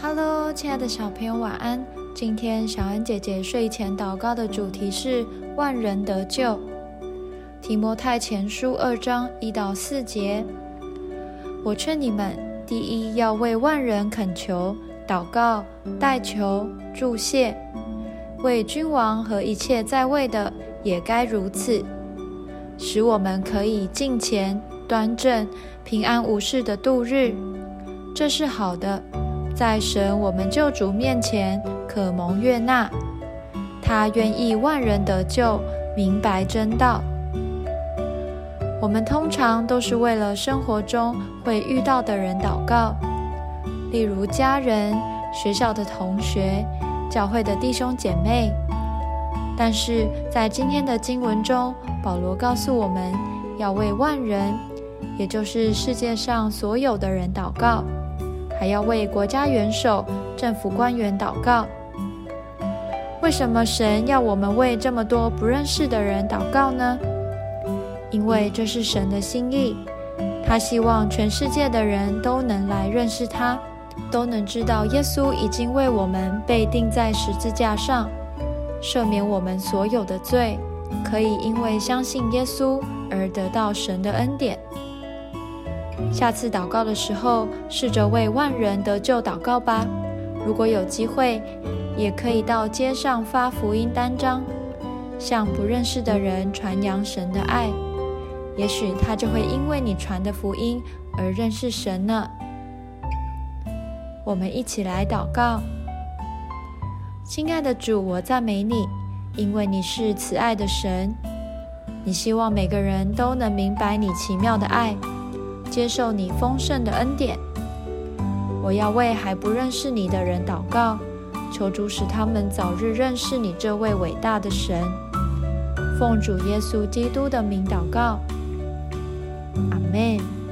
Hello，亲爱的小朋友，晚安。今天小恩姐姐睡前祷告的主题是万人得救。提摩太前书二章一到四节，我劝你们，第一要为万人恳求、祷告、代求、祝谢，为君王和一切在位的也该如此，使我们可以敬虔、端正、平安无事的度日。这是好的，在神我们救主面前可蒙悦纳。他愿意万人得救，明白真道。我们通常都是为了生活中会遇到的人祷告，例如家人、学校的同学、教会的弟兄姐妹。但是在今天的经文中，保罗告诉我们要为万人，也就是世界上所有的人祷告。还要为国家元首、政府官员祷告。为什么神要我们为这么多不认识的人祷告呢？因为这是神的心意，他希望全世界的人都能来认识他，都能知道耶稣已经为我们被钉在十字架上，赦免我们所有的罪，可以因为相信耶稣而得到神的恩典。下次祷告的时候，试着为万人得救祷告吧。如果有机会，也可以到街上发福音单张，向不认识的人传扬神的爱。也许他就会因为你传的福音而认识神呢。我们一起来祷告：亲爱的主，我赞美你，因为你是慈爱的神。你希望每个人都能明白你奇妙的爱。接受你丰盛的恩典，我要为还不认识你的人祷告，求主使他们早日认识你这位伟大的神。奉主耶稣基督的名祷告，阿门。